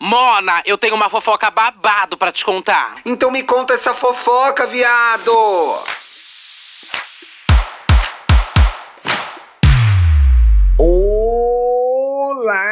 Mona, eu tenho uma fofoca babado pra te contar. Então me conta essa fofoca, viado! Olá!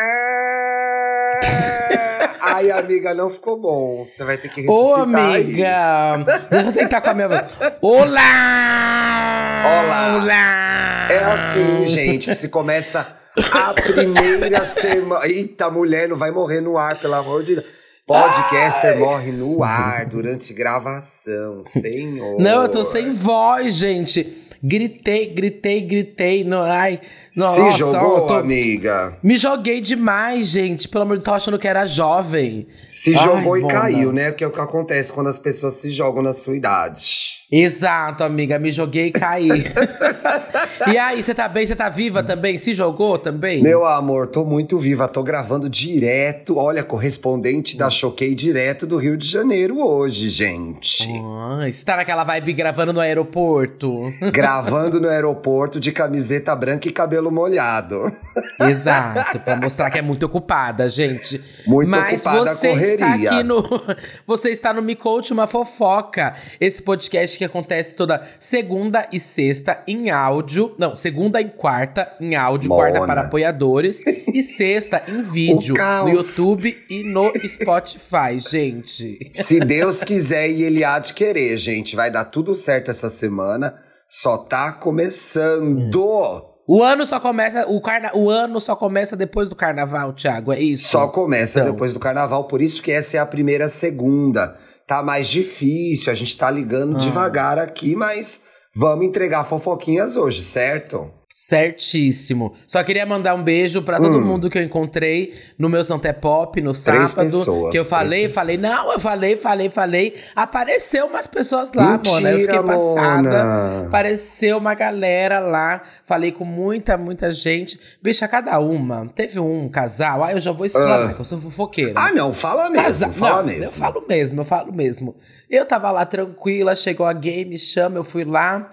Ai, amiga, não ficou bom. Você vai ter que ressuscitar Ô, amiga! Deixa eu tentar com a minha voz. Olá! Olá! Olá! É assim, gente, se começa a primeira semana. Eita, mulher, não vai morrer no ar, pelo amor de Deus. Podcaster morre no ar durante gravação, senhor. Não, eu tô sem voz, gente. Gritei, gritei, gritei. No, ai, nossa, Se jogou, tô- amiga? Me joguei demais, gente. Pelo amor de Deus, tava achando que era jovem. Se Ai, jogou e caiu, né? Que é o que acontece quando as pessoas se jogam na sua idade. Exato, amiga. Me joguei e caí. e aí, você tá bem? Você tá viva também? Se jogou também? Meu amor, tô muito viva, tô gravando direto. Olha, correspondente da Choquei direto do Rio de Janeiro hoje, gente. Ah, você tá naquela vibe gravando no aeroporto. Gravando no aeroporto de camiseta branca e cabelo molhado. Exato, pra mostrar que é muito ocupada, gente. Muito Mas ocupada a você está correria. aqui no. Você está no Me Conte uma Fofoca. Esse podcast que acontece toda segunda e sexta em áudio. Não, segunda e quarta em áudio, Mona. quarta para apoiadores. e sexta em vídeo. No YouTube e no Spotify, gente. Se Deus quiser e Ele há de querer, gente, vai dar tudo certo essa semana. Só tá começando. O ano só começa. O, carna, o ano só começa depois do carnaval, Thiago. É isso. Só começa Então. depois do carnaval, por isso que essa é a primeira segunda. Tá mais difícil, a gente tá ligando Ah. devagar aqui, mas vamos entregar fofoquinhas hoje, certo? Certíssimo. Só queria mandar um beijo pra todo mundo que eu encontrei no meu Santé Pop no Hum. Sábado. pessoas, que eu falei, falei, não, eu falei, falei, falei. Apareceu umas pessoas lá, Mentira, mona. Eu fiquei passada. Mona. Apareceu uma galera lá. Falei com muita, muita gente. Bicha, cada uma. Teve um casal. Ah, eu já vou explanar, Ah. que eu sou fofoqueira. Ah, não, fala mesmo, Casa- fala Não, mesmo. Eu falo mesmo, eu falo mesmo. Eu tava lá tranquila, chegou a gay, me chama, eu fui lá.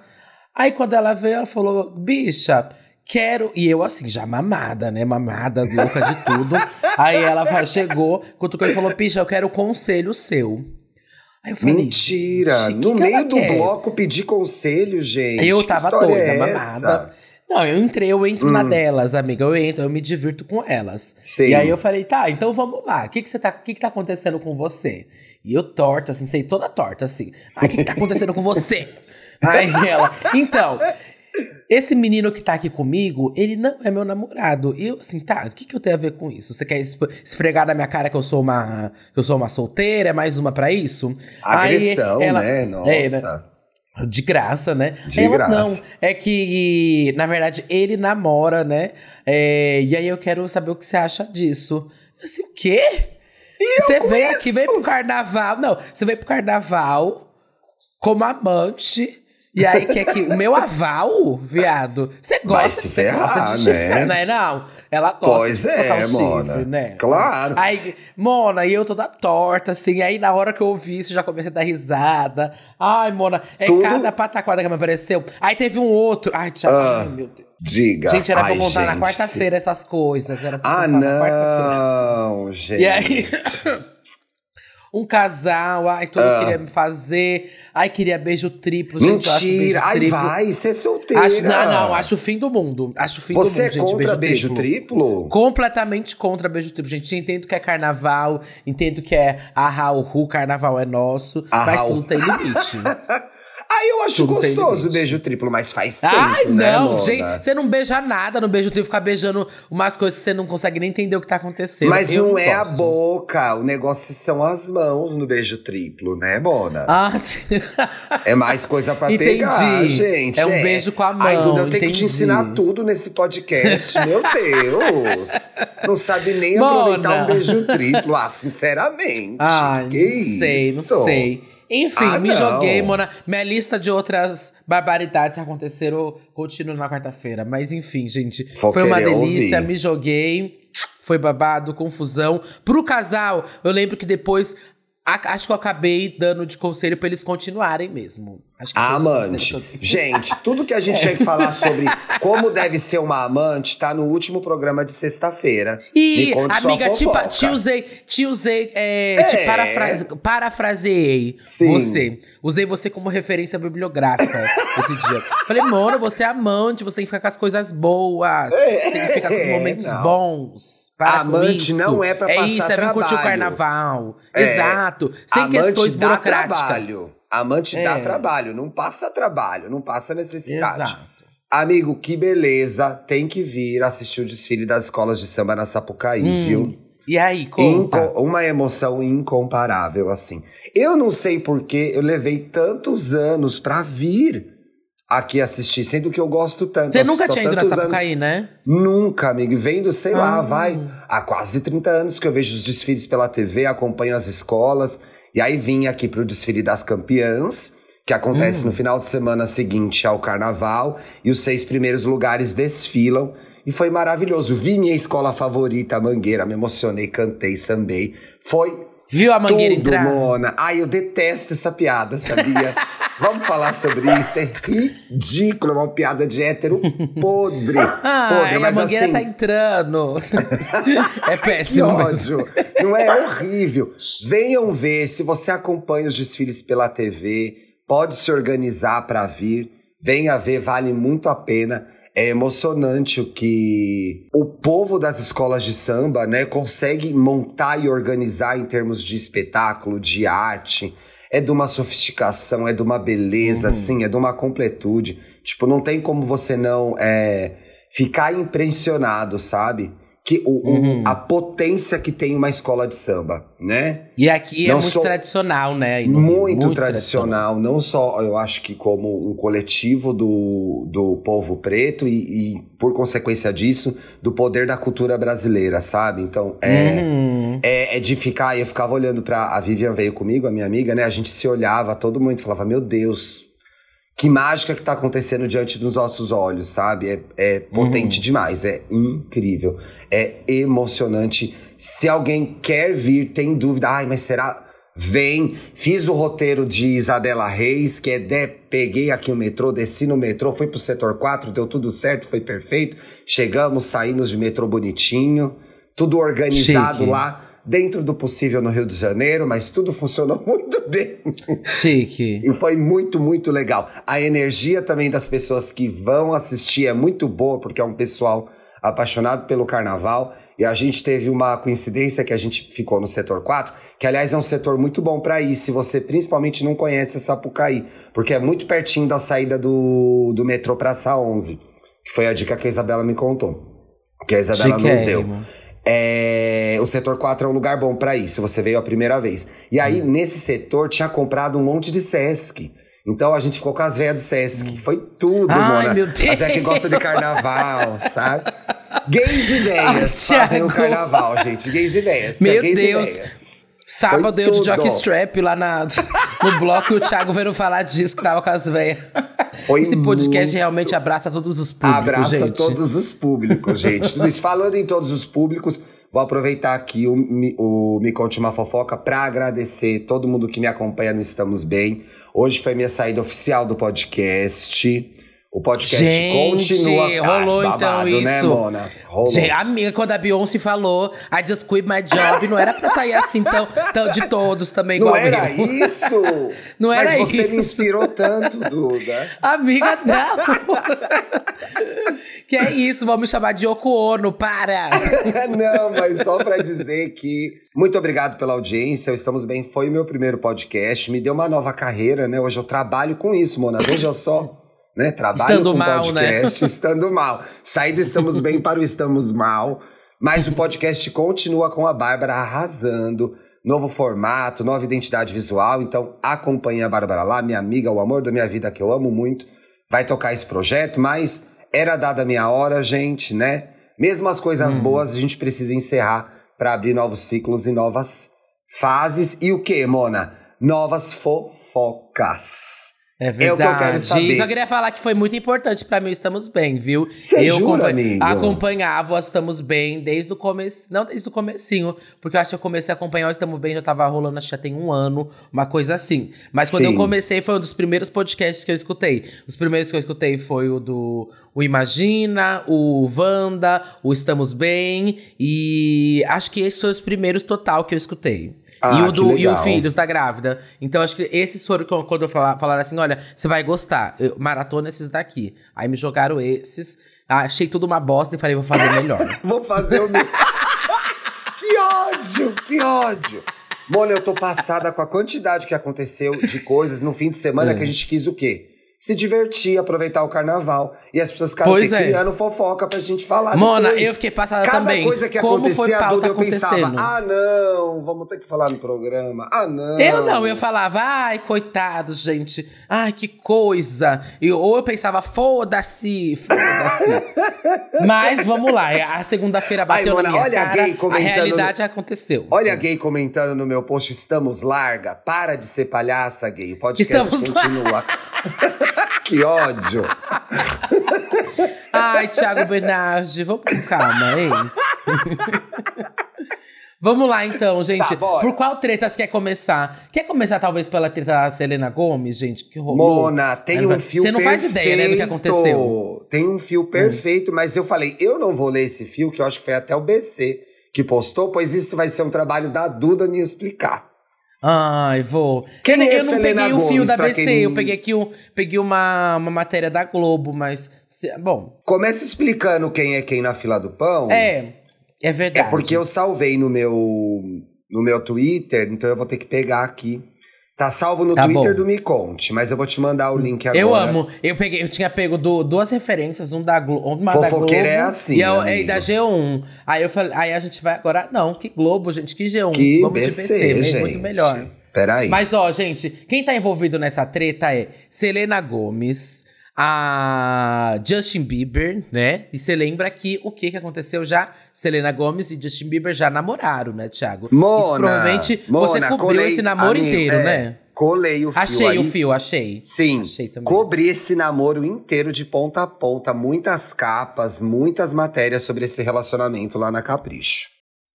Aí quando ela veio, ela falou, bicha, quero. E eu assim, já mamada, né? Mamada, louca de tudo. Aí ela fa- chegou, cutucou e falou, bicha, eu quero conselho seu. Aí eu falei, Mentira! "Gente, que no meio do quer?" bloco pedir conselho, gente. Eu tava doida, é mamada. Não, eu entrei, eu entro na delas, amiga. Eu entro, eu me divirto com elas. Sim. E aí eu falei, tá, então vamos lá. O que que você tá, o que que tá acontecendo com você? E eu torta, assim, sei toda torta, assim. Ah, o que que tá acontecendo com você? Aí ela, então, esse menino que tá aqui comigo, ele não é meu namorado. E eu, assim, tá, o que que eu tenho a ver com isso? Você quer esfregar na minha cara que eu sou uma, que eu sou uma solteira? É mais uma pra isso? Aí Agressão, ela- né? É, Nossa. de graça, né? De Aí ela, graça. Não, é que, na verdade, ele namora, né? É, e aí eu quero saber o que você acha disso. Eu assim, o quê? você com veio aqui, veio pro carnaval. Não, você veio pro carnaval como amante. E aí quer que o meu aval, viado, você Vai gosta, se você gosta de chifre, né? né? Não, ela gosta Pois de é, tocar o chifre, Mona. né? Claro. Aí, Mona, e eu toda torta, assim. Aí na hora que eu ouvi isso, já comecei a dar risada. Ai, Mona, é Tudo- cada pataquada que me apareceu. Aí teve um outro. Ai, Thiago, Ah, ai, meu Deus. Diga. Gente, era pra Ai, contar na quarta-feira essas coisas. Era pra Ah, contar na quarta-feira. não, gente. E aí, um casal, ai, tudo queria me fazer. Ai, queria beijo triplo, gente. acho beijo Mentira. Ai, triplo. vai, você é solteira. Acho, não, não, acho o fim do mundo. Acho o fim Você do é mundo, gente. contra beijo, triplo? Completamente contra beijo triplo. Gente, entendo que é carnaval, entendo que é a Raul, carnaval é nosso, Ah, mas tudo tem limite. Aí eu acho Tudo gostoso o beijo triplo, mas faz tempo, Ai, né, não, gente, você não beija nada no beijo triplo, ficar beijando umas coisas que você não consegue nem entender o que tá acontecendo. Mas Eu não é a boca, o negócio são as mãos no beijo triplo, né, Mona? Ah, É mais coisa pra Entendi. pegar, gente. É um beijo com a Ai, mão, Duda, eu tenho que te entendi. ensinar tudo nesse podcast, meu Deus. Não sabe nem Mona. aproveitar um beijo triplo, ah, sinceramente. Ai, que não sei, não isso? sei. Enfim, Ah, me não. joguei, Mona. Minha lista de outras barbaridades que aconteceram continua na quarta-feira. Mas enfim, gente. Vou foi uma delícia, ouvir. me joguei. Foi babado, confusão. Pro casal, eu lembro que depois. acho que eu acabei dando de conselho pra eles continuarem mesmo. Acho que foi A os conselhos amante. Gente, tudo que a gente tinha que falar sobre como deve ser uma amante tá no último programa de sexta-feira. Sua amiga, te, te usei, te usei, é, te É. parafrase, parafraseei Sim. você. Usei você como referência bibliográfica esse dia. Falei, mano, você é amante, você tem que ficar com as coisas boas. É, tem que ficar com os momentos não. bons. Para Amante não é pra É passar isso, é vir curtir o carnaval. É. Exato. Sem Amante questões burocráticas. trabalho. Amante dá É. trabalho, não passa trabalho, não passa necessidade. Exato. Amigo, que beleza. Tem que vir assistir o desfile das escolas de samba na Sapucaí, Hum, viu? E aí, conta. Inco- uma emoção incomparável, assim. Eu não sei porque eu levei tantos anos pra vir aqui assistir, sendo que eu gosto tanto. Você nunca tinha ido na Sapucaí, anos. né? Nunca, amigo. Vendo, sei lá, Ah. vai. Há quase 30 anos que eu vejo os desfiles pela TV, acompanho as escolas. E aí vim aqui pro desfile das campeãs, que acontece no final de semana seguinte ao carnaval. E os seis primeiros lugares desfilam. E foi maravilhoso. Vi minha escola favorita, a Mangueira, me emocionei, cantei, sambei. Foi Viu a mangueira tudo, entrar? Mona. Ai, eu detesto essa piada, sabia? Vamos falar sobre isso. É ridículo, é uma piada de hétero podre. Ah, podre, a mas mangueira assim, tá entrando. é que péssimo mesmo. ódio. Não é horrível. Venham ver, se você acompanha os desfiles pela TV, pode se organizar para vir. Venha ver, vale muito a pena. É emocionante o que o povo das escolas de samba, né, consegue montar e organizar em termos de espetáculo, de arte. É de uma sofisticação, é de uma beleza, assim, é de uma completude. Tipo, não tem como você não é, ficar impressionado, sabe? Que o, o- a potência que tem uma escola de samba, né? E aqui é Não muito sou- tradicional, né? Rio, Muito, tradicional, não só eu acho que como um coletivo do, do povo preto e, e, por consequência disso, do poder da cultura brasileira, sabe? Então, é, Uhum. é, é de ficar. Eu ficava olhando pra. A Vivian veio comigo, a minha amiga, né? A gente se olhava, todo mundo falava: Meu Deus, que mágica que tá acontecendo diante dos nossos olhos, sabe? É, é potente demais, é incrível, é emocionante. Se alguém quer vir, tem dúvida, ai, mas será? Vem, fiz o roteiro de Isabela Reis, que é de, peguei aqui o metrô, desci no metrô, fui pro setor 4, deu tudo certo, foi perfeito. Chegamos, saímos de metrô bonitinho, tudo organizado Chique. lá, dentro do possível no Rio de Janeiro, mas tudo funcionou muito bem. Chique. E foi muito, muito legal. A energia também das pessoas que vão assistir é muito boa, porque é um pessoal apaixonado pelo carnaval. E a gente teve uma coincidência que a gente ficou no setor 4, que aliás é um setor muito bom para ir, se você principalmente não conhece Sapucaí, porque é muito pertinho da saída do, do metrô Praça 11, que foi a dica que a Isabela me contou. Que a Isabela nos deu. Chiquérrimo. É, o setor 4 é um lugar bom pra ir, se você veio a primeira vez. E aí, Hum. nesse setor, tinha comprado um monte de Sesc. Então a gente ficou com as velhas do Sesc. Foi tudo. Ai, Mona. meu Deus. As velhas que gostam de carnaval, sabe? Gays e velhas Ai, fazem o Thiago. carnaval, gente. Gays e velhas. Meu gays Deus. E. Sábado Foi eu de tudo. jockstrap lá na, no bloco e o Thiago veio falar disso que tava com as velhas. Foi Esse podcast muito- realmente abraça todos os públicos, Abraça gente. todos os públicos, gente. Isso. Falando em todos os públicos, vou aproveitar aqui o, o Me Conte Uma Fofoca para agradecer todo mundo que me acompanha no Estamos Bem. Hoje foi minha saída oficial do podcast. O podcast Gente, continua. Rolou então babado, isso. né, Mona? Rolou. Gente, amiga, quando a Beyoncé falou I just quit my job, não era pra sair assim tão, tão de todos também, Não igual era eu. isso? Não era Mas você me isso. inspirou tanto, Duda. Amiga, não! que é isso, vamos me chamar de Yoko Ono, para! Não, mas só pra dizer que muito obrigado pela audiência. Estamos Bem foi o meu primeiro podcast, me deu uma nova carreira, né? Hoje eu trabalho com isso, Mona. Veja só, né? Trabalho Estando com mal, podcast, estando mal. Saí do Estamos Bem para o Estamos Mal, mas o podcast continua com a Bárbara arrasando. Novo formato, nova identidade visual. Então acompanhe a Bárbara lá, minha amiga, o amor da minha vida que eu amo muito. Vai tocar esse projeto, mas era dada a minha hora, gente, né? Mesmo as coisas boas, a gente precisa encerrar para abrir novos ciclos e novas fases. E o que, Mona? Novas fofocas. É É verdade. o que eu quero saber. Só queria falar que foi muito importante pra mim o Estamos Bem, viu? Cê eu jura, acompanha- amigo? acompanhava o Estamos Bem desde o começo. Não desde o comecinho, porque eu acho que eu comecei a acompanhar o Estamos Bem, já tava rolando, acho que já tem um ano, uma coisa assim. Mas quando Sim. eu comecei, foi um dos primeiros podcasts que eu escutei. Os primeiros que eu escutei foi o do o Imagina, o Wanda, o Estamos Bem. E acho que esses foram os primeiros total que eu escutei. Ah, e o que do e o. Filhos da Grávida. Então, acho que esses foram quando eu falar, falaram assim: olha, você vai gostar. Eu, maratona esses daqui. Aí me jogaram esses. ah, Achei tudo uma bosta e falei, vou fazer melhor. Vou fazer o meu. que ódio, que ódio. Mona, eu tô passada com a quantidade que aconteceu de coisas no fim de semana É. que a gente quis o quê? Se divertir, aproveitar o carnaval. E as pessoas ficaram Pois aqui é. criando fofoca pra gente falar Mona, depois. eu fiquei passada Cada também. coisa que Como foi acontecia, pauta Duda, eu pensava, ah, não, vamos ter que falar no programa. Ah, não. Eu não, eu falava, ai, coitados, gente. Ai, que coisa. E, ou eu pensava, foda-se, foda-se. Mas vamos lá, a segunda-feira bateu Mona, na minha olha a cara, gay a comentando realidade aconteceu. Olha a gay comentando no meu post, estamos larga. Para de ser palhaça, gay. O podcast Estamos continua. que ódio. Ai, Thiago Bernardi, vamos com calma, hein? vamos lá, então, gente. Tá. Por qual treta você quer começar? Quer começar, talvez, pela treta da Selena Gomes, gente? Que rolou? Mona, tem Né? um fio Você não perfeito. faz ideia, né, do que aconteceu. Tem um fio perfeito, mas eu falei, eu não vou ler esse fio, que eu acho que foi até o BC que postou, pois isso vai ser um trabalho da Duda me explicar. Ai, vou. Quem eu, é eu não Selena peguei o fio Gomes, da BC, quem- eu peguei aqui um, peguei uma, uma matéria da Globo, mas. se- bom, Começa explicando quem é quem na fila do pão. é. É É verdade. porque eu salvei no meu, no meu Twitter, então eu vou ter que pegar aqui. Tá salvo no Tá Twitter bom. do Me Conte, mas eu vou te mandar o link agora. Eu amo. Eu peguei, eu tinha pego do- duas referências, um da Globo, uma da Globo Fofoqueira é assim, e, a- e amigo. da G1. Aí eu falei, aí a gente vai agora não, que Globo, gente, que G1. Que Vamos BC, de BC, gente. muito melhor. Peraí. Mas ó, gente, quem tá envolvido nessa treta é Selena Gomes, a Justin Bieber, né? E você lembra que o que que aconteceu já? Selena Gomes e Justin Bieber já namoraram, né, Thiago? Mona, Isso provavelmente você Mona, cobriu colei- esse namoro amigo, inteiro, é, né? Colei o fio Achei aí. o fio, achei. Sim, Achei também. cobri esse namoro inteiro de ponta a ponta, muitas capas, muitas matérias sobre esse relacionamento lá na Capricho.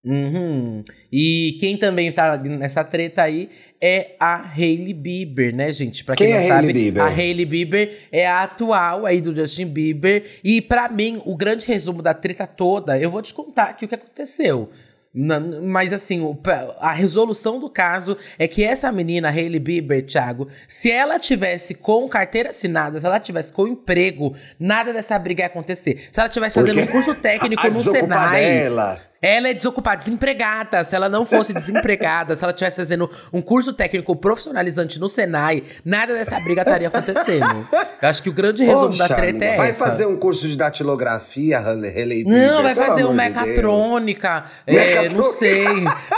Uhum. E quem também tá nessa treta aí é a Hailey Bieber, né, gente? Pra quem, Quem não é sabe, Hailey Bieber? a Hailey Bieber é a atual aí do Justin Bieber. E pra mim, o grande resumo da treta toda, eu vou te contar aqui o que aconteceu. Na- mas assim, o- a resolução do caso é que essa menina, Hailey Bieber, Thiago, se ela tivesse com carteira assinada, se ela tivesse com emprego, nada dessa briga ia acontecer. Se ela tivesse fazendo um curso técnico a no desocupa Senai. dela. Ela é desocupada, desempregada. Se ela não fosse desempregada, se ela estivesse fazendo um curso técnico profissionalizante no Senai, nada dessa briga estaria acontecendo. Eu acho que o grande resumo Poxa, da treta amiga, é vai essa. fazer um curso de datilografia, Bieber? Não, vai fazer um amor de mecatrônica, é, Mecatrônica. não sei,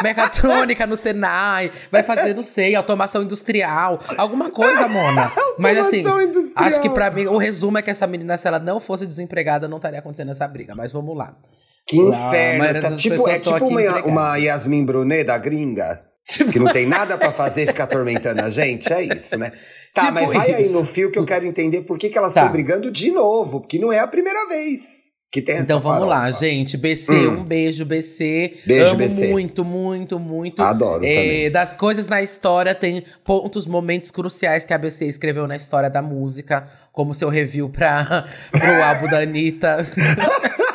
mecatrônica no Senai, vai fazer, não sei, automação industrial, alguma coisa, Mona. Mas assim, Automação industrial. acho que pra mim, o resumo é que essa menina, se ela não fosse desempregada, não estaria acontecendo essa briga. Mas vamos lá. Que A inferno. maioria Tá tipo, é tipo uma, empregadas. uma Yasmin Brunet da gringa. Tipo- Que não tem nada pra fazer e fica atormentando a gente. É isso, né? Tá, Tipo mas vai aí isso. no fio que eu quero entender por que, que elas Tá. estão brigando de novo. Porque não é a primeira vez que tem essa Então vamos lá, farofa. gente. BC, um beijo, BC. Hum. Beijo, Amo BC. muito, muito, muito. Adoro É, também. Das coisas na história, tem pontos, momentos cruciais que a BC escreveu na história da música, como seu review pra, pro álbum da Anitta.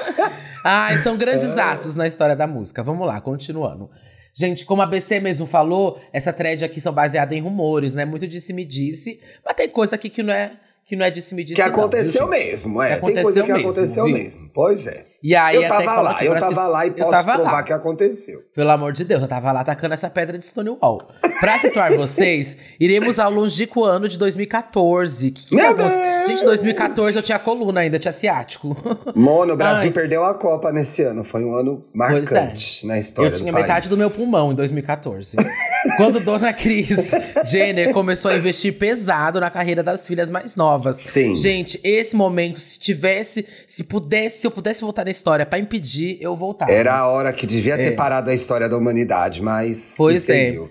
Ai, são grandes atos na história da música. Vamos lá, continuando. Gente, como a BC mesmo falou, essa thread aqui são baseadas em rumores, né? Muito disse-me-disse. Mas tem coisa aqui que não é, que não é disse-me-disse. Que não, viu, aconteceu mesmo, é. Que tem coisa que aconteceu mesmo, aconteceu viu? mesmo. Pois é. E aí, eu tava lá, eu tava se- lá e posso provar lá. que aconteceu. Pelo amor de Deus, eu tava lá tacando essa pedra de Stonewall. Pra situar vocês, iremos ao longínquo ano de 2014. Que, que Meu aconteceu? Deus! Gente, 2014 eu tinha coluna ainda, tinha ciático. Mono, o Brasil Ai. perdeu a Copa nesse ano. Foi um ano é. marcante na história Eu tinha do metade país. do meu pulmão em 2014. Quando Dona Cris Jenner começou a investir pesado na carreira das filhas mais novas. Sim. Gente, esse momento, se tivesse, se pudesse, se eu pudesse voltar na história pra impedir, eu voltava. Era a hora que devia ter parado a história da humanidade, mas É. Pois se é. seguiu.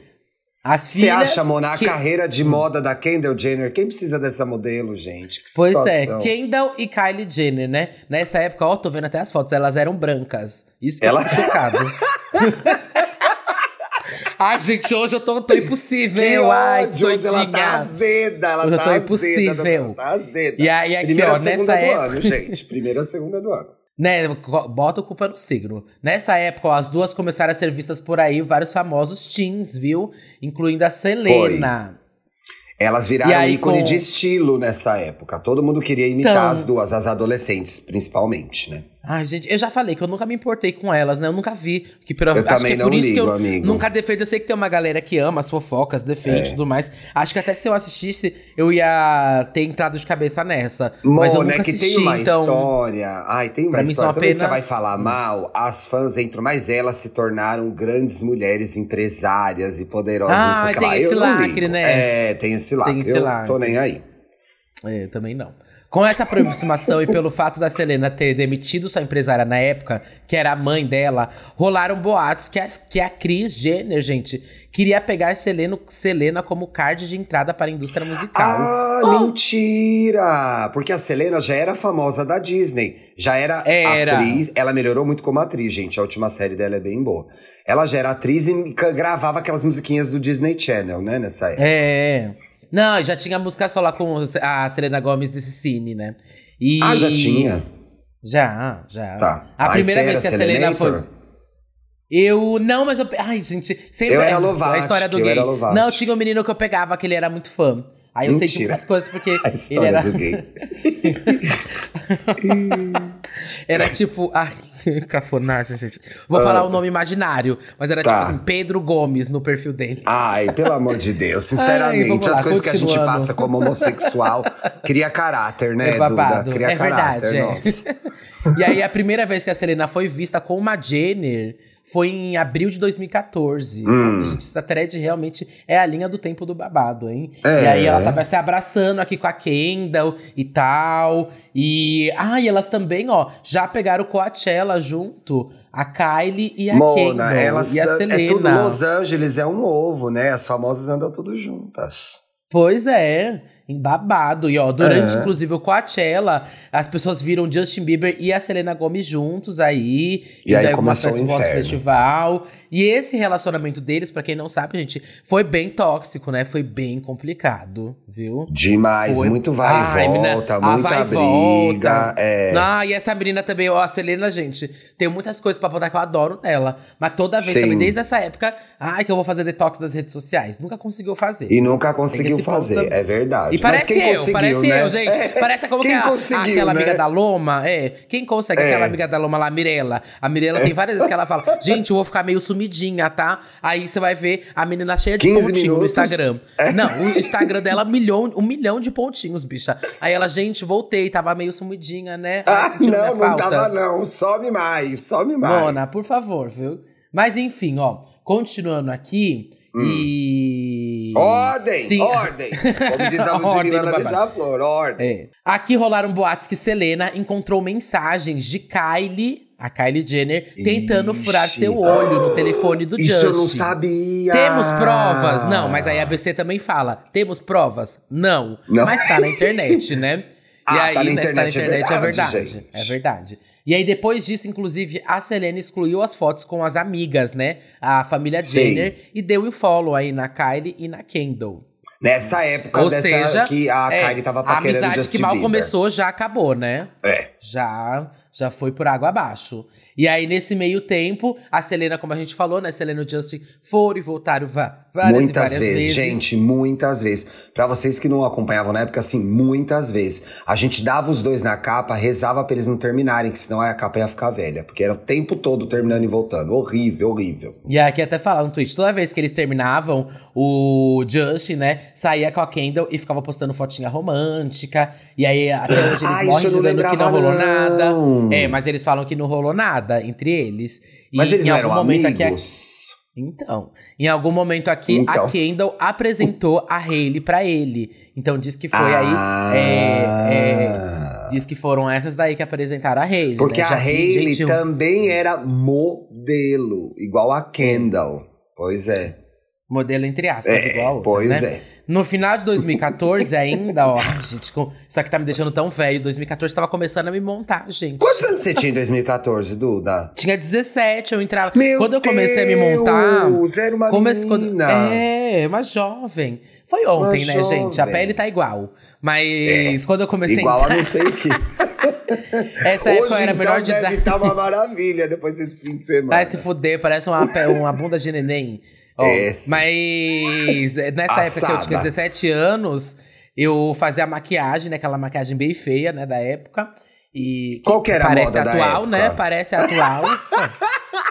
As Você acha, Mona, a que- carreira de moda da Kendall Jenner? Quem precisa dessa modelo, gente? Que Pois situação. é, Kendall e Kylie Jenner, né? Nessa época, ó, tô vendo até as fotos, elas eram brancas. Isso que Ela- eu tô chocado. Ai, gente, hoje eu tô, tô Que impossível. Ai, ódio, hoje ela tá azeda, ela Hoje eu tá tô azeda, impossível. Tá azeda. E aí, aqui, Primeira ó, segunda nessa do época- ano, gente. Primeira segunda do ano. Né, bota a culpa no signo. Nessa época, ó, as duas começaram a ser vistas por aí, vários famosos teens, viu? Incluindo a Selena. Elas viraram aí, ícone com- de estilo nessa época. Todo mundo queria imitar Então- as duas, as adolescentes, principalmente, né? Ai, gente, eu já falei que eu nunca me importei com elas, né? Eu nunca vi. Que por, Eu acho também que é não por isso que ligo, eu amigo. nunca defendo. Eu sei que tem uma galera que ama as fofocas, defende É. e tudo mais. Acho que até se eu assistisse, eu ia ter entrado de cabeça nessa. mas eu Mona, nunca é que assisti, tem uma então. história. Ai, tem uma pra história. Toda que você vai apenas- falar mal, as fãs entram, mas elas se tornaram grandes mulheres empresárias e poderosas. Ah, não que tem esse Eu não lacre, né? É, tem esse lacre. Tem esse eu lacre. tô nem aí. É, também não. Com essa aproximação e pelo fato da Selena ter demitido sua empresária na época, que era a mãe dela, rolaram boatos que, as, que a Kris Jenner, gente, queria pegar Selena, Selena como card de entrada para a indústria musical. Ah, mentira! Porque a Selena já era famosa da Disney. Já era, Era. atriz. Ela melhorou muito como atriz, gente. A última série dela é bem boa. Ela já era atriz e gravava aquelas musiquinhas do Disney Channel, né? Nessa época. É. Não, já tinha música só lá com a Selena Gomes desse cine, né? E... Ah, já tinha? Já, já. Tá. A Ah, primeira vez que a Selena foi. Eu. Não, mas eu. Ai, gente. Sempre Eu era Lovati, a história do eu gay. era. Não, tinha um menino que eu pegava, que ele era muito fã. Aí eu sei de Mentira. muitas coisas porque A ele história era. do gay. Era tipo. Ai, cafonagem, gente. Vou Ah. falar o nome imaginário, mas era Tá. tipo assim, Pedro Gomes no perfil dele. Ai, pelo amor de Deus, Ai, sinceramente, as lá, coisas que a gente passa como homossexual cria caráter, né, É babado. Duda? Cria é caráter, verdade, é. E aí, a primeira vez que a Selena foi vista com uma Jenner foi em abril de 2014. Hum. Gente, essa thread realmente é a linha do tempo do babado, hein? É. E aí, ela tava se abraçando aqui com a Kendall e tal. E. Ah, e elas também, ó, já pegaram o Coachella junto. A Kylie e a Mona, Kendall. elas e a Selena. é tudo Los Angeles, é um ovo, né? As famosas andam tudo juntas. Pois é, em babado. E ó, durante É. inclusive o Coachella, as pessoas viram Justin Bieber e a Selena Gomez juntos aí. E aí começou o inferno. festival. E esse relacionamento deles, pra quem não sabe, gente, foi bem tóxico, né? Foi bem complicado, viu? Demais, Foi- muito vai Ai, e menina, volta, a muita vai e briga. volta. É. Ah, e essa menina também, ó, a Selena, gente, tem muitas coisas pra botar que eu adoro nela. Mas toda vez Sim. também, desde essa época, ai, que eu vou fazer detox das redes sociais. Nunca conseguiu fazer. E nunca conseguiu fazer, é verdade. E parece eu, parece né? eu, gente. É. Parece como Quem que a- aquela né? amiga da Loma. É. Quem consegue? É. Aquela amiga da Loma lá, a Mirella. A Mirella tem várias vezes que ela fala: gente, eu vou ficar meio sumidinha, tá? Aí você vai ver a menina cheia de 15 pontinhos no. Instagram. É. Não, o Instagram dela, um milhão, um milhão de pontinhos, bicha. Aí ela, gente, voltei, tava meio sumidinha, né? Ah, minha não, não tava não. Some mais, some mais. Mona, por favor, viu? Mas enfim, ó, continuando aqui. E. Ordem, Sim. ordem. Como diz a Ludmilla na. Beija-Flor, ordem. É. Aqui rolaram boatos que Selena encontrou mensagens de Kylie, a Kylie Jenner, tentando Ixi. furar seu olho no telefone do Isso Justin. eu não sabia. Temos provas? Não, mas aí a ABC também fala. Temos provas? Não. Não. Mas tá na internet, né? Ah, e aí, tá na né, se internet, é é verdade, verdade. gente. É verdade. E aí, depois disso, inclusive, a Selena excluiu as fotos com as amigas, né? A família Sim. Jenner. E deu o follow aí na Kylie e na Kendall. Nessa época Ou dessa seja, que a é, Kylie tava a paquerando amizade Justin que mal Bieber. começou já acabou, né? É. Já, já foi por água abaixo. E aí, nesse meio tempo, a Selena, como a gente falou, né? Selena e o Justin foram e voltaram várias muitas e várias vezes, vezes. gente, muitas vezes. Pra vocês que não acompanhavam na época, assim, muitas vezes. A gente dava os dois na capa, rezava pra eles não terminarem, que senão a capa ia ficar velha. Porque era o tempo todo terminando e voltando. Horrível, horrível. E aqui até falar no tweet, toda vez que eles terminavam, o Justin, né, saía com a Kendall e ficava postando fotinha romântica. E aí até hoje eles Ah, morrem jurando que não rolou não. nada. É, mas eles falam que não rolou nada entre eles. E Mas eles em não algum eram momento aqui. amigos? Então, em algum momento aqui, Então. a Kendall apresentou a Hailey pra ele. Então diz que foi Ah. aí. É, é, diz que foram essas daí que apresentaram a Hailey. Porque né? a Hailey gente, também era modelo, igual a Kendall. Pois é. Modelo entre aspas, É, igual a outra, pois né? é. No final de 2014 ainda, ó, gente, com- isso aqui tá me deixando tão velho. 2014 tava começando a me montar, gente. Quantos anos você tinha em 2014, Duda? Tinha 17, eu entrava. Meu quando eu comecei a me montar. Deus, era uma comece- quando-. É, uma jovem. Foi ontem, Uma né, gente? A jovem. pele tá igual. Mas quando eu comecei Igual a a entrar. não sei o que. Essa Hoje, época era então, menor de deve idade. estar uma maravilha depois desse fim de semana. Vai se fuder, parece uma, uma bunda de neném. Sim. mas é, nessa época que eu tinha Assada. 17 anos, eu fazia maquiagem, né? Aquela maquiagem bem feia, né? Da época. E Qual que era a parece moda da atual, né? Parece atual.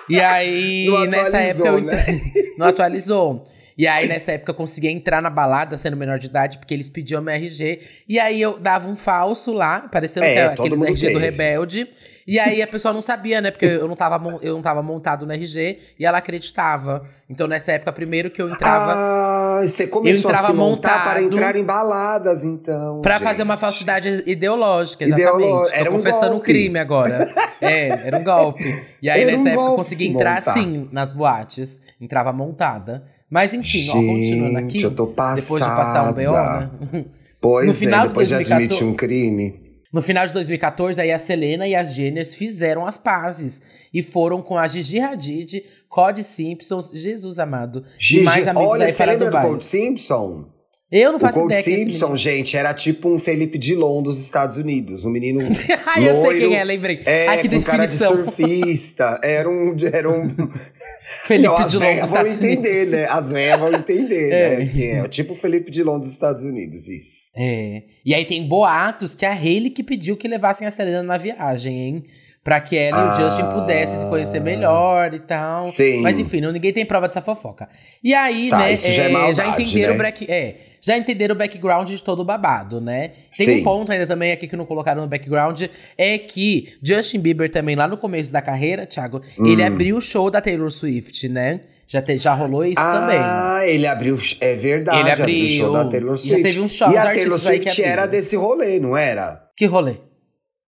e aí, nessa época eu né? Não atualizou. E aí, nessa época, eu conseguia entrar na balada sendo menor de idade, porque eles pediam meu RG. E aí eu dava um falso lá, parecendo É, aqueles RG do teve. Rebelde. E aí a pessoa não sabia, né? Porque eu não tava, eu não tava montado no RG e ela acreditava. Então, nessa época, primeiro que eu entrava. Ah, você começou a entrava se montar para entrar em baladas, então. Pra gente. fazer uma falsidade ideológica, exatamente. Ideolo- era um confessando um golpe. crime agora. é, era um golpe. E aí, Era nessa um época, eu consegui se entrar montar. assim nas boates. Entrava montada. Mas enfim, ó, continuando aqui. Eu tô Depois de passar um BO, passada. né? Pois No final é, de depois de 2014 admitir um crime. No final de 2014, aí a Selena e as Jenners fizeram as pazes. E foram com a Gigi Hadid, Cody Simpson, Jesus amado. e Gigi, mais amigos olha, aí você para lembra do Dubai. Cold Simpson? Eu não O faço Cold ideia esse Simpson, gente, era tipo um Felipe Dilon dos Estados Unidos. Um menino Ah, eu sei quem é, lembrei. É, Ai, que com cara de surfista. Era um... Era um... Felipe Não, as Dilon velhas dos vão Estados entender, Unidos. né? As velhas vão entender, É. né? Que é tipo o Felipe Dilon dos Estados Unidos, isso. É. E aí tem boatos que a Hailey que pediu que levassem a Selena na viagem, hein? Pra que ela e o Ah. Justin pudessem se conhecer melhor e tal. Sim. Mas enfim, não, ninguém tem prova dessa fofoca. E aí, Tá, né, isso já é é, maldade, já entenderam né? o back, é, já entenderam o background de todo o babado, né? Tem Sim. um ponto ainda também aqui que não colocaram no background, é que Justin Bieber também, lá no começo da carreira, Thiago, Hum. ele abriu o show da Taylor Swift, né? Já, te- já rolou isso também. Ah, ele abriu. É verdade, Ele abriu o show abriu. da Taylor E já Swift. teve uns shows, E a Taylor Swift era desse rolê, não era? Que rolê?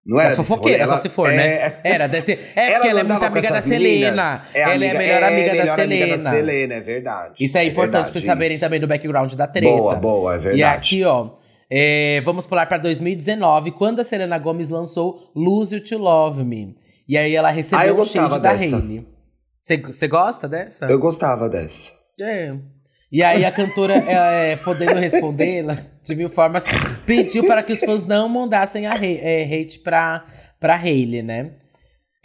Não era As desse fofoqueiras, rolê? só se for, é... né? Era desse. É porque ela é muito amiga da Selena. meninas. ela amiga- é a melhor amiga da melhor Selena. amiga da Selena, é verdade. Isso é importante verdade, pra vocês saberem também do background da treta. Boa, boa, é verdade. E aqui, ó. é, vamos pular pra 2019, quando a Selena Gomez lançou Lose You to Love Me. E aí ela recebeu Ah, gostava shade da. Hailey. Você gosta dessa? Eu gostava dessa. É. E aí a cantora, é, podendo respondê-la de mil formas, pediu para que os fãs não mandassem a hate, é, hate pra, pra Hailey, né?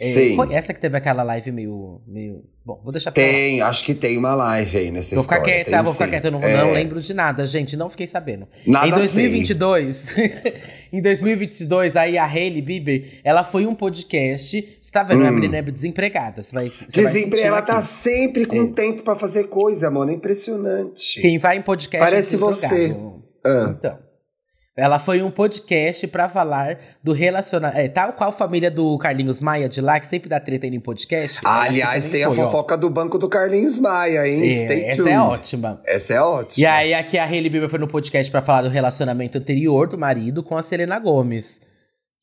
É, Sim. Foi essa que teve aquela live meio. meio... Bom, vou deixar pra lá. Tem, acho que tem uma live aí nessa Vou ficar quieta, tem vou ficar quieta, eu não, É. não lembro de nada, gente, não fiquei sabendo. Nada em 2022, em 2022, aí a Hailey Bieber, ela foi um podcast, você tá vendo, a menina é desempregada, você vai, você vai Desempre... sentir Ela aqui. tá sempre com tempo pra fazer coisa, mano. É impressionante. Quem vai em podcast Parece é você. Ah. Então. Ela foi um podcast pra falar do relacionamento. É, tal qual a família do Carlinhos Maia de lá, que sempre dá treta aí em podcast. ela Aliás, tem a foi, ó. fofoca do banco do Carlinhos Maia, hein? É, Stay essa tuned. é ótima. Essa é ótima. E aí, aqui a Hailey Bieber foi no podcast pra falar do relacionamento anterior do marido com a Selena Gomes.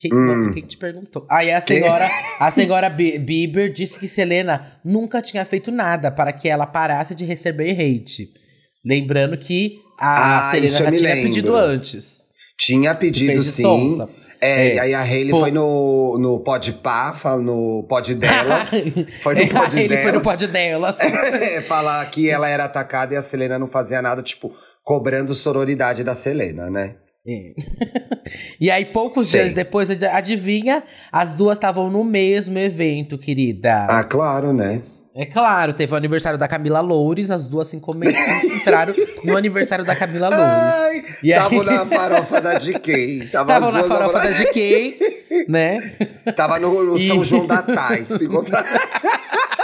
Quem, Hum. quem te perguntou? Aí a senhora, a senhora Bi- Bieber disse que Selena nunca tinha feito nada para que ela parasse de receber hate. Lembrando que a Ah, Selena já tinha lembro. pedido antes. Tinha pedido sim. sonsa. É, É. e aí a Hailey Pô. foi no, no Pod Pá, no Pod delas. foi no Pod delas. foi no pod delas. É, falar que ela era atacada e a Selena não fazia nada, tipo, cobrando sororidade da Selena, né? É. e aí, poucos Sei. dias depois, ad- adivinha? As duas estavam no mesmo evento, querida. Ah, claro, né? É claro, teve o aniversário da Camila Loures, as duas se encomen- se encontraram no aniversário da Camila Loures. Ai, E aí- tava na farofa da. Tava Estavam na farofa da GK, né? Tava no, no São E- João da Tai. Se encontraram.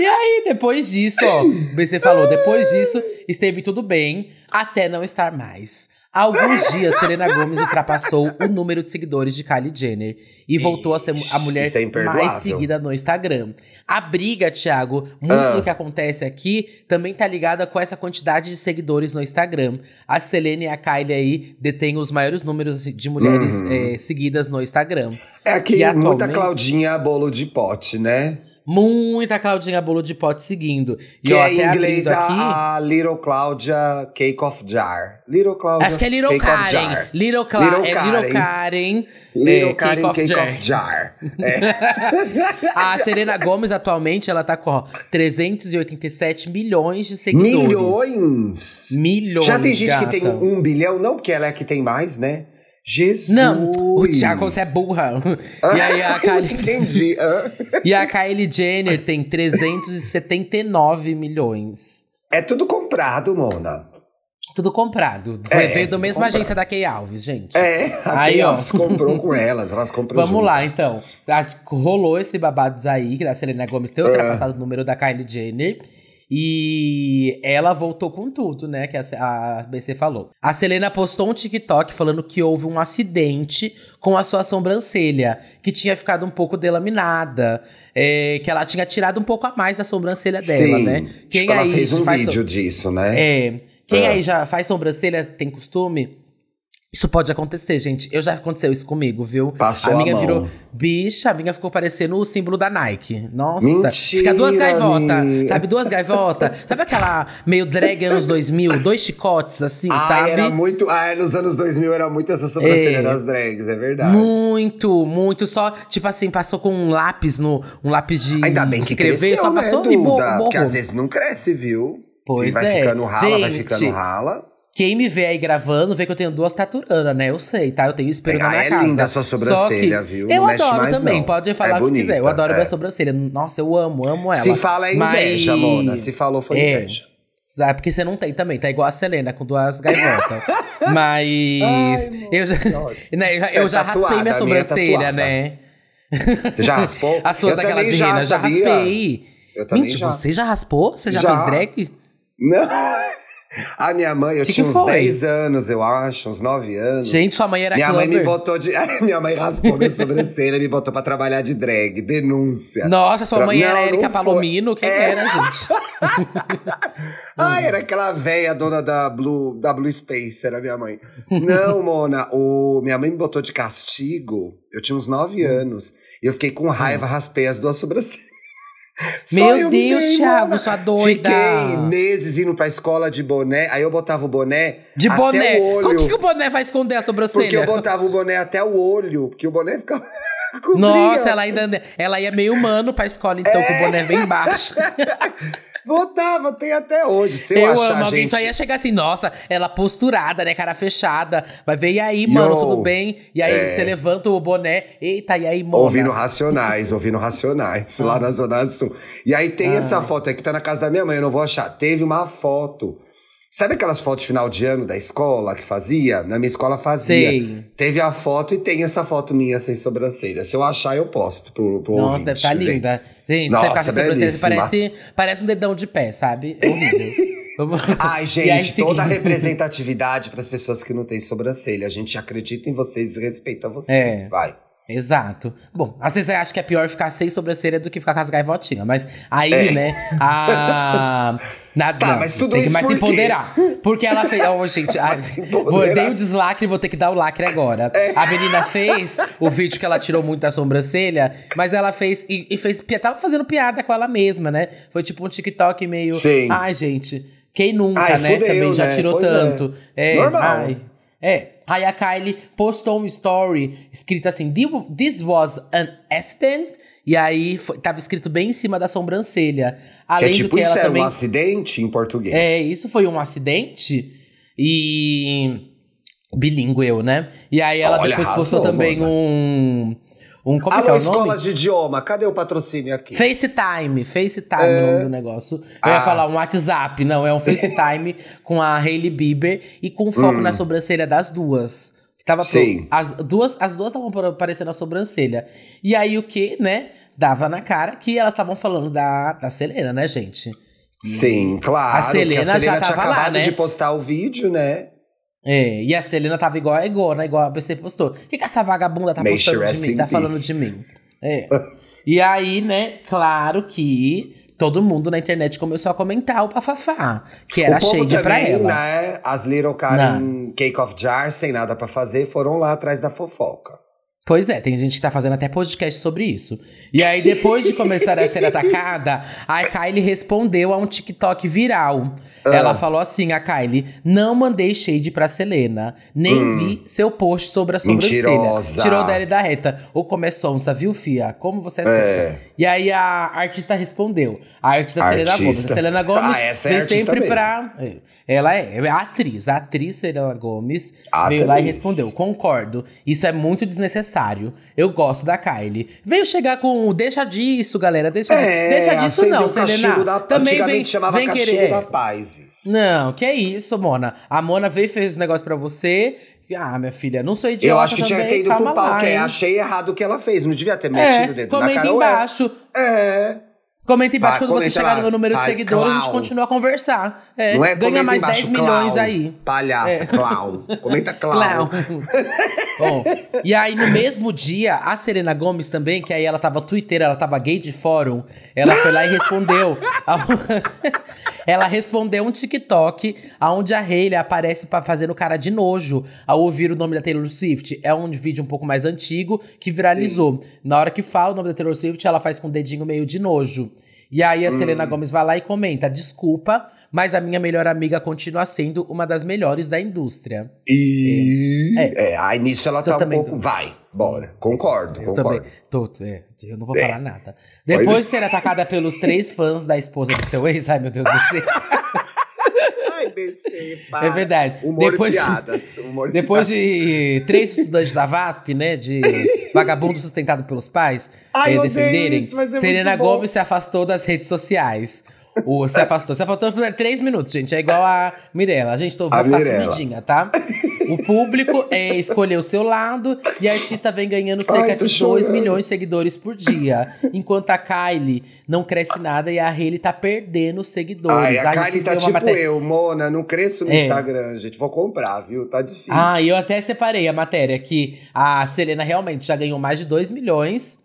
E aí, depois disso, ó, o BC falou, depois disso, esteve tudo bem, até não estar mais. Há alguns dias, Selena Gomez ultrapassou o número de seguidores de Kylie Jenner e voltou a ser a mulher é mais seguida no Instagram. A briga, Thiago, muito Ah. do que acontece aqui também tá ligada com essa quantidade de seguidores no Instagram. A Selena e a Kylie aí detêm os maiores números de mulheres Uhum. eh, seguidas no Instagram. É que Que muita Claudinha bolo de pote, né? Muita Claudinha Bolo de Pote seguindo. E Que ó, é em inglês a, a Little Claudia Cake of Jar. Little Claudia Acho que é Little Cake of Karen. Jar. Little, Cla Little é Little Karen. Karen. Little é, Karen Cake Cake of of Jar. Jar. É. A Serena Gomes, atualmente, ela tá com ó, 387 milhões de seguidores. Milhões! Milhões, Já tem gente que tem gata. um bilhão, não porque ela é que tem mais, né? Jesus! Não, o Thiago, você é burra. E aí a Kylie... Entendi. Ah. E a Kylie Jenner tem 379 milhões. É tudo comprado, Mona. Tudo comprado. É, Veio da tudo mesma comprado. agência da Kay Alves, gente. É, a Aí, Kay ó. Alves comprou com elas, elas compram Vamos junto. lá, então. Rolou esse babados aí, que a Selena Gomes É. tem ultrapassado o número da Kylie Jenner. E ela voltou com tudo, né? Que a, BC falou. A Selena postou um TikTok falando que houve um acidente com a sua sobrancelha, que tinha ficado um pouco delaminada. é, que ela tinha tirado um pouco a mais da sobrancelha dela, Sim, né? tipo, ela fez um vídeo disso, né? É. Quem Ah. aí já faz sobrancelha, tem costume? Isso pode acontecer, gente. Eu já aconteceu isso comigo, viu? Passou a a minha mão. virou bicha, a minha ficou parecendo o símbolo da Nike. Nossa. Mentira, Fica duas gaivotas. amiga. Sabe, duas gaivotas? sabe aquela meio drag anos 2000? Dois chicotes, assim, Ah, sabe? era muito. Ah, nos anos 2000 era muito essa sobrancelha É. das drags, é verdade. Muito, muito. Só, tipo assim, passou com um lápis no. Um lápis de Ainda bem que escrever, cresceu, só né, passou Duda? e borrou. Porque às vezes não cresce, viu? Pois vai é. ficando rala, vai Gente, ficando rala. Quem me vê aí gravando, vê que eu tenho duas taturanas, né? Eu sei, tá? Eu tenho espelho É, na minha é casa. linda a sua Só sobrancelha, que viu? Eu Não adoro mais, também, não. pode falar É o que bonita, quiser. Eu adoro é. minha sobrancelha. Nossa, eu amo, amo ela. Se fala é inveja, Mas- Mona. Se falou foi É. inveja. Sabe, porque você não tem também, tá igual a Selena, com duas gaivotas. Mas eu já, né, eu já- eu É já tatuada, raspei minha minha é sobrancelha, tatuada. né? Você já raspou? As suas Eu também de já, Rina, já raspei. Eu também Mentira, já. você já raspou? Você já, Já. fez drag? Não. A minha mãe, eu Que tinha que uns foi? 10 anos, eu acho, uns 9 anos. Gente, sua mãe era minha mãe me clubber. botou de. minha mãe raspou minha sobrancelha e me botou pra trabalhar de drag. Denúncia. Nossa, sua Tra- mãe era Não, Erika. Palomino? Quem É. era, gente? Ai, era aquela véia dona da Blue, da Blue Space, era minha mãe. Não, Mona, o, minha mãe me botou de castigo. Eu tinha uns Hum. 9 anos. E eu fiquei com raiva, raspei as duas sobrancelhas. Meu eu me Deus, dei, Thiago, sua doida. Fiquei meses indo pra escola de boné. Aí eu botava o boné. De até boné. O olho, Como que, que o boné vai esconder a sobrancelha? Porque eu botava o boné até o olho. Porque o boné ficava. Nossa, ela ainda ela ia meio humano pra escola, então, com o boné bem baixo. Botava, tem até hoje. Se eu, Eu, achar, amo. Alguém gente, só ia chegar assim, nossa, ela posturada, né? Cara fechada. Vai ver, e aí, mano, Yo. tudo bem? E aí É. você levanta o boné. Eita, e aí, mano? Ouvindo Racionais, ouvindo Racionais, lá na Zona Sul. E aí tem essa foto aqui, tá na casa da minha mãe, eu não vou achar. Teve uma foto. Sabe aquelas fotos de final de ano da escola que fazia? Na minha escola fazia. Sei. Teve a foto e tem essa foto minha sem sobrancelha. Se eu achar, eu posto pro, pro Nossa, ouvinte deve estar ver. linda. Gente, Nossa, você ficar essa sobrancelha, parece, parece um dedão de pé, sabe? É horrível. Ai, gente, aí, toda a representatividade para as pessoas que não têm sobrancelha. A gente acredita em vocês e respeita vocês. É. Vai. Exato. Bom, às vezes eu acho que é pior ficar sem sobrancelha do que ficar com as gaivotinhas. Mas aí, né, a. Nada, Tá, não, mas tudo tem que mais se empoderar. Porque ela fez. Ó, gente, ai, vou, dei o deslacre, vou ter que dar o lacre agora. É. A menina fez o vídeo que ela tirou muito da sobrancelha, mas ela fez. E, e fez. Tava fazendo piada com ela mesma, né? Foi tipo um TikTok meio. Sim. Ai, gente. Quem nunca, Ai, né? fudeu, Também já né? tirou Pois é. tanto. É, Normal. ai. É. Aí a Kylie postou um story escrito assim: "Thi- This was an accident. E aí foi- tava escrito bem em cima da sobrancelha. Que Além é tipo do que isso ela é também. um acidente em português. É, isso foi um acidente. E. Bilíngue eu, né? E aí ela Olha, depois postou também um. Um. Como é Alô, é o nome? escolas de idioma, cadê o patrocínio aqui? FaceTime, FaceTime é o nome do negócio. Eu ia Ah. falar um WhatsApp, não, é um FaceTime com a Hailey Bieber e com foco na sobrancelha das duas. Que Tava pro- Hum. Sim. as duas as duas estavam aparecendo a sobrancelha. E aí o que, né? Dava na cara que elas estavam falando da, da Selena, né, gente? Sim, claro. A Selena a Selena já tinha tava lá, acabado né? de postar o vídeo, né? É, e a Selena tava igual a Igor, igual a BC postou. O que, que essa vagabunda tá May postando de mim? Tá falando peace. de mim. É. e aí, né, claro que todo mundo na internet começou a comentar o Bafafá, que era o povo shade pra ela. né? As Little Karen Cake of Jar, sem nada pra fazer, foram lá atrás da fofoca. Pois é, tem gente que tá fazendo até podcast sobre isso. E aí, depois de começar a ser atacada, a Kylie respondeu a um TikTok viral. Ah. Ela falou assim, a Kylie, não mandei shade pra Selena, nem vi seu post sobre a sobrancelha. Hum. Mentirosa. Tirou dela da reta. Ou começou onça, viu, fia? Como você é, É. sonsa. E aí, a artista respondeu. A artista Selena Artista. Gomes. A Selena Gomes Ah, essa é vem sempre mesmo. pra... Ela é, é atriz. A atriz Selena Gomes veio lá e Atriz. respondeu. Concordo. Isso é muito desnecessário. Eu gosto da Kylie. Veio chegar com o deixa disso, galera. Deixa, É, deixa disso não, o Selena. Da, Também vem, chamava vem querer. da paz. Isso. Não, que é isso, Mona. A Mona veio e fez esse negócio pra você. Ah, minha filha, não sou idiota Eu acho que tinha que também, ter ido pro pau, que é, achei errado o que ela fez. Não devia ter metido o É, dedo na comenta cara. embaixo. É. Comenta embaixo quando você chegar lá. no meu número de seguidores, a gente continua a conversar. É, Não é ganha mais embaixo, 10 milhões clown, aí. Palhaça, É. clown. Comenta clown. Clown. Bom, e aí, no mesmo dia, a Selena Gomes também, que aí ela tava twitteira, ela tava gay de fórum, ela foi lá e respondeu. ela respondeu um TikTok onde a Hailey aparece pra fazendo cara de nojo ao ouvir o nome da Taylor Swift. É um vídeo um pouco mais antigo que viralizou. Na hora que fala o nome da Taylor Swift, ela faz com o dedinho meio de nojo. E aí a Selena Gomes vai lá e comenta: desculpa, mas a minha melhor amiga continua sendo uma das melhores da indústria. E. É. É, aí nisso ela Isso eu tá um pouco. tô- Vai, bora. Concordo, Eu concordo. também. Tô, é, eu não vou É. falar nada. Depois de ser atacada pelos três fãs da esposa do seu ex, ai meu Deus do céu. Ai, BC. É verdade. Humor Depois- e piadas. Humor Depois piadas. de três estudantes da VASP, né, de vagabundo sustentado pelos pais, Ai, eh, defenderem, isso, é Serena. Gomes se afastou das redes sociais. O, se afastou. Se afastou por três minutos, gente. É igual a Mirella. A gente tô, A vai ficar Mirella. sumidinha, tá? O público é, escolheu o seu lado e a artista vem ganhando cerca Ai, de 2 chorando. milhões de seguidores por dia. Enquanto a Kylie não cresce nada e a Hailey tá perdendo seguidores. Ai, a eu Kylie tá tipo matéria- eu, Mona. Não cresço no É. Instagram, gente. Vou comprar, viu? Tá difícil. Ah, e eu até separei a matéria que a Selena realmente já ganhou mais de 2 milhões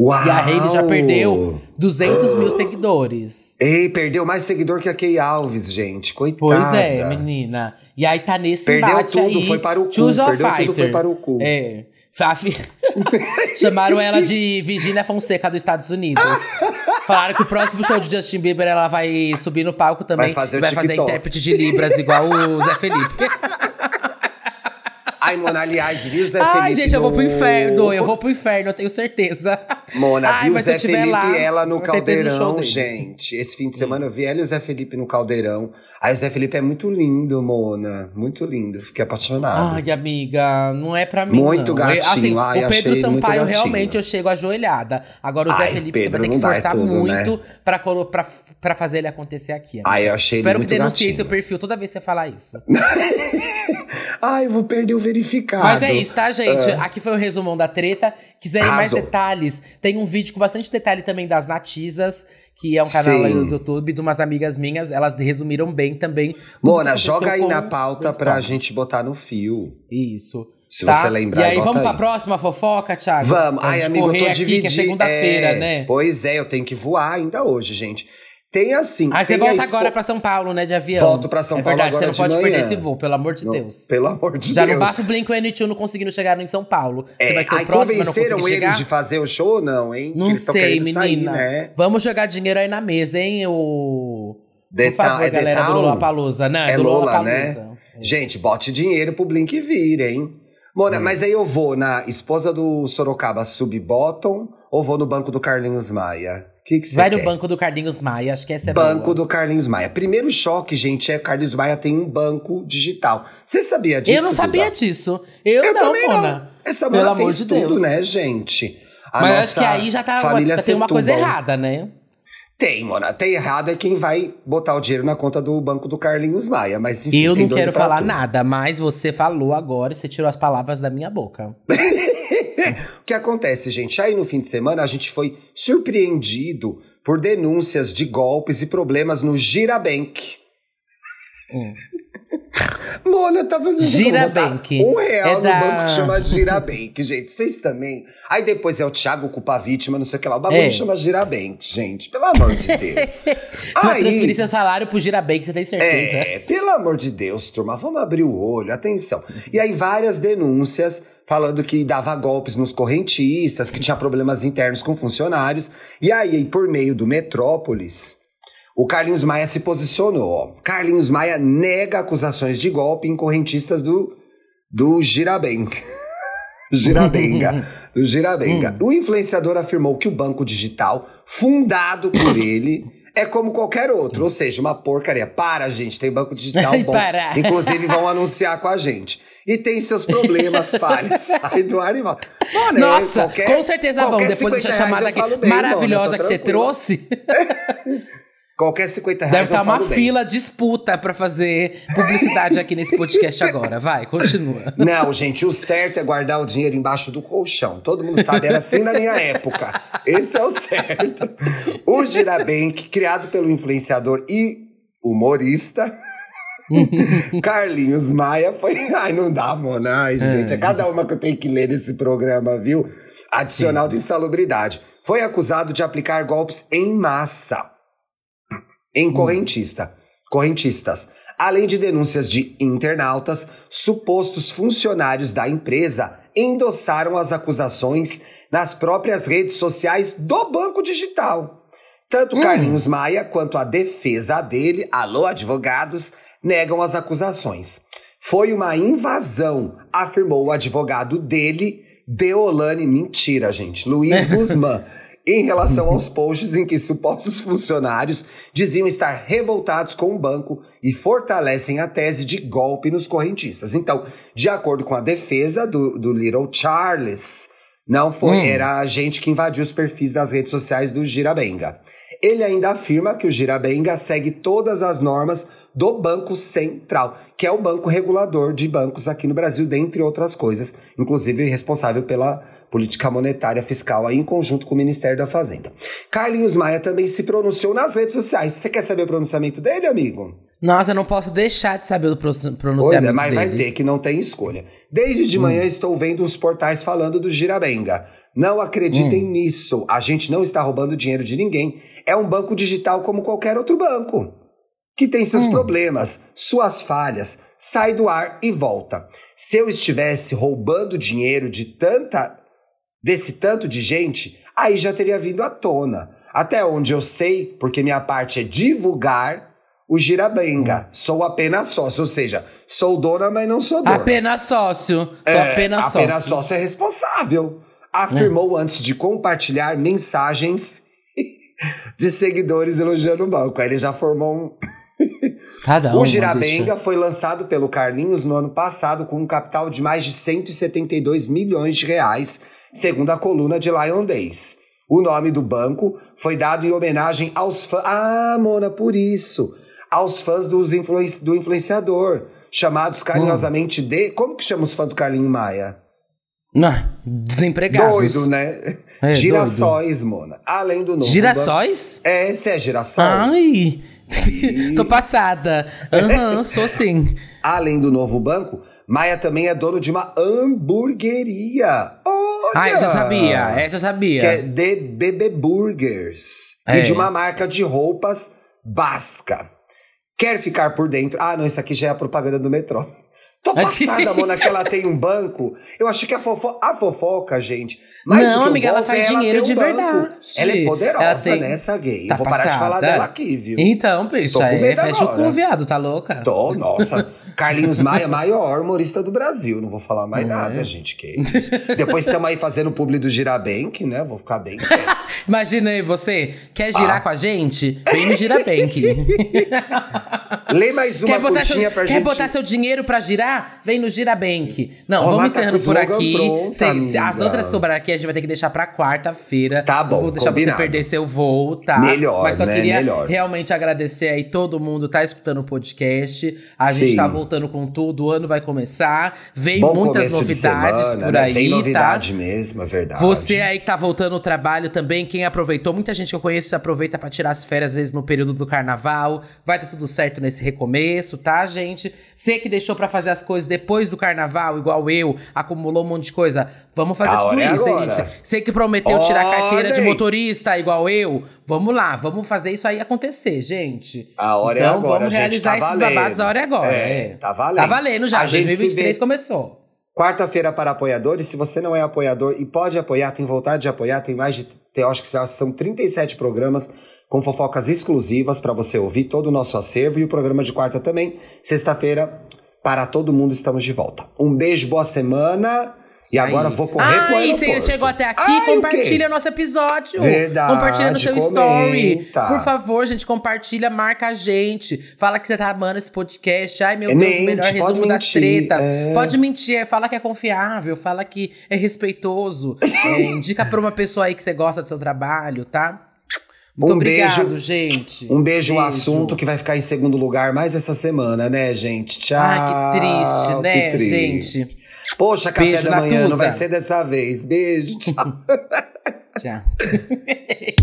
Uau! e a Hailey já perdeu 200 mil seguidores. Ei, perdeu mais seguidor que a Kay Alves, gente. Coitada. Pois é, menina. E aí tá nesse Perdeu tudo, aí. foi para o cu, Choose perdeu tudo, fighter. foi para o cu. É. Chamaram ela de Virginia Fonseca dos Estados Unidos. Falaram que o próximo show de Justin Bieber ela vai subir no palco também. Vai fazer vai fazer intérprete de Libras igual o Zé Felipe. Ai, Mona, aliás, viu, Zé Ai, Felipe? gente, eu vou pro no- inferno. Eu vou pro inferno, eu tenho certeza. Mona, Ai, viu Zé Felipe lá, e ela no no caldeirão, dele. gente. Esse fim de semana eu vi ela e o Zé Felipe no caldeirão. Aí o Zé Felipe é muito lindo, Mona. Muito lindo. Fiquei apaixonado. Ai, amiga, não é pra mim. Muito não. gatinho, assim, ai, o Pedro Sampaio, realmente, eu chego ajoelhada. Agora, o Zé Ai, Felipe, você Pedro, vai ter que é forçar tudo, muito né? pra, pra, pra fazer ele acontecer aqui. amiga. Ai, eu achei ele Espero muito que denuncie gatinho. seu perfil toda vez que você falar isso. Ai, eu vou perder o verificado. Mas é isso, tá, gente? Aqui foi o resumão da treta. Quiserem mais Arrasou. detalhes, tem um vídeo com bastante detalhe também das Natizas, que é um canal Sim. aí do YouTube de umas amigas minhas. Elas resumiram bem também. Mona, joga aí na pauta pra toques. gente botar no fio. Isso. Se tá? você lembrar, E aí, vamos pra aí. próxima fofoca, Thiago? Vamos. Pra Ai, amigo, eu tô aqui, dividindo. é segunda-feira, é, né? Pois é, eu tenho que voar ainda hoje, gente. Tem assim. Aí você tem a volta expo- agora pra São Paulo, né, de avião. Volto pra São é Paulo verdade, agora você não de pode manhã. perder esse voo, pelo amor de Não, Deus. Pelo amor de Já Deus. não basta o Blink-182 não conseguindo chegar em São Paulo. Você É, vai ser aí o próximo convenceram eles chegar? de fazer o show ou não, hein? Que Não eles tão sei, menina. sair, né? Vamos jogar dinheiro aí na mesa, hein? O... The Por favor, é galera do? Lola Palusa. Não, é, É do Lola Lola, né? Palusa. Gente, bote dinheiro pro Blink vir, hein? Mona, Hum. mas aí eu vou na esposa do Sorocaba sub-bottom ou vou no banco do Carlinhos Maia? Que que Vai quer? no banco do Carlinhos Maia, acho que essa é Banco boa. do Carlinhos Maia. Primeiro choque, gente, é que o Carlinhos Maia tem um banco digital. Você sabia disso? Eu não sabia Duda? disso. Eu, Eu não, também Mona. não. Essa Mona amor fez de tudo, Deus. né, gente? A Mas acho que aí já tá, família tem uma coisa errada, né? Tem, Mona. Tem errado é quem vai botar o dinheiro na conta do banco do Carlinhos Maia. Mas enfim, Eu não quero falar tudo. nada, mas você falou agora e você tirou as palavras da minha boca. O que acontece, gente? Aí no fim de semana a gente foi surpreendido por denúncias de golpes e problemas no Girabank. Mona tá fazendo Girabank. Um real É no da- banco que chama Girabank, gente. Vocês também. Aí depois é o Thiago culpa a vítima, não sei o que lá. O bagulho É. chama Girabank, gente. Pelo amor de Deus. Você vai transferir seu salário pro Girabank, você tem certeza? É, pelo amor de Deus, turma, vamos abrir o olho, atenção. E aí, várias denúncias falando que dava golpes nos correntistas, que tinha problemas internos com funcionários. E aí, por meio do Metrópolis, o Carlinhos Maia se posicionou. ó. Carlinhos Maia nega acusações de golpe em correntistas do, do Girabank. Girabenga. Do Girabenga. O influenciador afirmou que o banco digital, fundado por ele, é como qualquer outro. Ou seja, uma porcaria. Para, gente, tem banco digital bom. Para. Inclusive, vão anunciar com a gente. E tem seus problemas, falhas. Sai do ar e volta. Mano, é Nossa, qualquer- com certeza vão. Depois dessa 50 reais chamada aqui bem, maravilhosa mano, que você trouxe, Qualquer 50 reais deve estar uma falo bem. fila disputa pra fazer publicidade aqui nesse podcast agora. Vai, continua. Não, gente, o certo é guardar o dinheiro embaixo do colchão. Todo mundo sabe, era assim na minha época. Esse é o certo. O Girabank, criado pelo influenciador e humorista Carlinhos Maia, foi. Ai, não dá, Mona. Ai, gente, é cada uma que eu tenho que ler nesse programa, viu? Adicional de insalubridade. Foi acusado de aplicar golpes em massa em correntista, correntistas, além de denúncias de internautas, supostos funcionários da empresa endossaram as acusações nas próprias redes sociais do Banco Digital. Tanto Carlinhos Maia quanto a defesa dele, alô advogados, negam as acusações. Foi uma invasão, afirmou o advogado dele, Deolane, mentira, gente, Luiz Guzmán, em relação aos posts em que supostos funcionários diziam estar revoltados com o banco e fortalecem a tese de golpe nos correntistas. Então, de acordo com a defesa do, do Little Charles, não foi, era a gente que invadiu os perfis das redes sociais do Girabenga. Ele ainda afirma que o Girabenga segue todas as normas do Banco Central, que é o banco regulador de bancos aqui no Brasil, dentre outras coisas, inclusive responsável pela política monetária fiscal aí em conjunto com o Ministério da Fazenda. Carlinhos Maia também se pronunciou nas redes sociais. Você quer saber o pronunciamento dele, amigo? Nossa, eu não posso deixar de saber o pro- Pois pronunciamento é, mas vai dele. ter que não tem escolha. Desde de manhã estou vendo os portais falando do Girabenga. Não acreditem nisso. A gente não está roubando dinheiro de ninguém. É um banco digital como qualquer outro banco. Que tem seus problemas, suas falhas, sai do ar e volta. Se eu estivesse roubando dinheiro de tanta desse tanto de gente, aí já teria vindo à tona. Até onde eu sei, porque minha parte é divulgar o Girabenga. Sou apenas sócio, ou seja, sou dona, mas não sou dona. Apenas sócio. Sou É, apenas sócio. Apenas sócio é responsável. Afirmou antes de compartilhar mensagens de seguidores elogiando o banco. Aí ele já formou um. Cada um. o Girabenga foi lançado pelo Carlinhos no ano passado com um capital de mais de 172 milhões de reais, segundo a coluna de Lion Days. O nome do banco foi dado em homenagem aos fãs. Ah, Mona, por isso. Aos fãs dos influen- do influenciador, chamados carinhosamente de. Como que chama os fãs do Carlinho Maia? Não, desempregados. Doido, né? É, Girassóis, Mona. Além do novo. Girassóis? banco- É, você é girassol? Ai, tô passada. Aham, sou sim. Além do novo banco, Maia também é dono de uma hamburgueria. Olha! Ah, eu já sabia. Essa eu sabia. Que é The BB Burgers. É. E de uma marca de roupas basca. Quer ficar por dentro? Ah, não, isso aqui já é a propaganda do metrô. Tô passada, Mona, que ela tem um banco. Eu achei que a, fofo a fofoca, gente. mais Não, que o amiga, ela faz é dinheiro de um banco. verdade. Ela é poderosa, Ela tem- né, essa gay. Tá Eu vou parar de passada. falar dela aqui, viu? Então, bicho, Tô com aí medo fecha o cu, viado, tá louca? Tô, nossa. Carlinhos Maia, maior humorista do Brasil. Não vou falar mais nada, gente. Que isso. Depois estamos aí fazendo o publi do Girabank, né? Vou ficar bem. Imagina aí, você quer girar Ah. com a gente? Vem no Girabank. Lê mais uma quer botar, seu, pra quer gente. botar seu dinheiro pra girar? Vem no Girabank. Não, vamos tá encerrando por aqui. pronto, Cê- as outras que sobraram aqui a gente vai ter que deixar pra quarta-feira. Tá bom, Não vou deixar combinado. você perder seu voo, tá? Melhor, Mas só né? queria Melhor. realmente agradecer aí todo mundo tá escutando o podcast. A Sim. gente tá voltando com tudo, o ano vai começar. Vem Bom muitas novidades semana, por né? aí, Vem tá? novidade mesmo, é verdade. Você aí que tá voltando ao trabalho também, quem aproveitou, muita gente que eu conheço aproveita pra tirar as férias, às vezes no período do carnaval. Vai dar tudo certo nesse recomeço, tá, gente? Você que deixou pra fazer as coisas depois do carnaval, igual eu, acumulou um monte de coisa, vamos fazer tudo é isso, hein, gente? Você que prometeu tirar a carteira de motorista, igual eu, vamos lá, vamos fazer isso aí acontecer, gente. A hora é então, agora, vamos gente, realizar tá esses valendo. babados, a hora é agora. É, Tá valendo. Tá valendo já, A gente se 2023 vê- começou. Quarta-feira para apoiadores. Se você não é apoiador e pode apoiar, tem vontade de apoiar, tem mais de. Eu acho que já são 37 programas com fofocas exclusivas para você ouvir todo o nosso acervo e o programa de quarta também. Sexta-feira, para todo mundo, estamos de volta. Um beijo, boa semana. E Aí. agora vou correr pro Ai, aeroporto. você chegou até aqui, Ai, compartilha nosso episódio. Verdade, Compartilha no seu story. comenta. Por favor, gente, compartilha, marca a gente. Fala que você tá amando esse podcast. Ai, meu É, Deus, mente, o melhor resumo das mentir, tretas. é. Pode mentir, é, fala que é confiável, fala que é respeitoso. É, indica pra uma pessoa aí que você gosta do seu trabalho, tá? Muito Um obrigado, beijo. gente. Um beijo, o assunto que vai ficar em segundo lugar mais essa semana, né, gente? Tchau. Ai, que triste, né, que triste. gente? Poxa, café Beijo, da manhã não vai ser dessa vez. Beijo, tchau. Tchau.